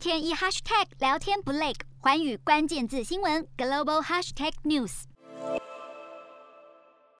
天一 hashtag 聊天不累，寰宇关键字新闻 global hashtag news。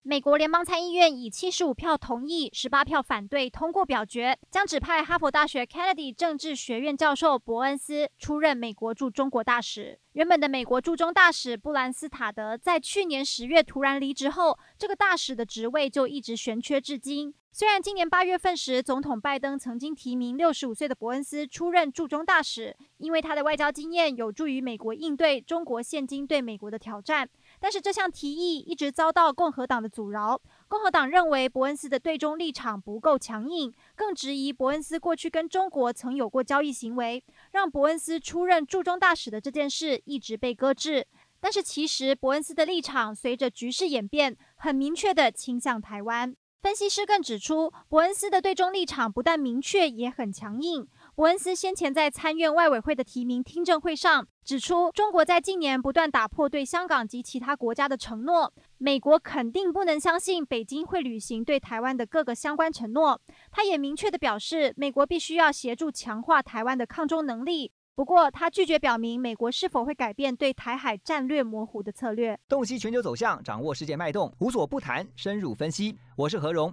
美国联邦参议院以七十五票同意、十八票反对通过表决，将指派哈佛大学 Kennedy 政治学院教授伯恩斯出任美国驻中国大使。原本的美国驻中大使布兰斯塔德在去年十月突然离职后，这个大使的职位就一直悬缺至今。虽然今年八月份时，总统拜登曾经提名六十五岁的伯恩斯出任驻中大使，因为他的外交经验有助于美国应对中国现今对美国的挑战。但是这项提议一直遭到共和党的阻挠。共和党认为伯恩斯的对中立场不够强硬，更质疑伯恩斯过去跟中国曾有过交易行为，让伯恩斯出任驻中大使的这件事一直被搁置。但是其实伯恩斯的立场随着局势演变，很明确地倾向台湾。分析师更指出，伯恩斯的对中立场不但明确，也很强硬。伯恩斯先前在参院外委会的提名听证会上指出，中国在近年不断打破对香港及其他国家的承诺，美国肯定不能相信北京会履行对台湾的各个相关承诺。他也明确地表示，美国必须要协助强化台湾的抗中能力。不过，他拒绝表明美国是否会改变对台海战略模糊的策略。洞悉全球走向，掌握世界脉动，无所不谈，深入分析。我是何荣。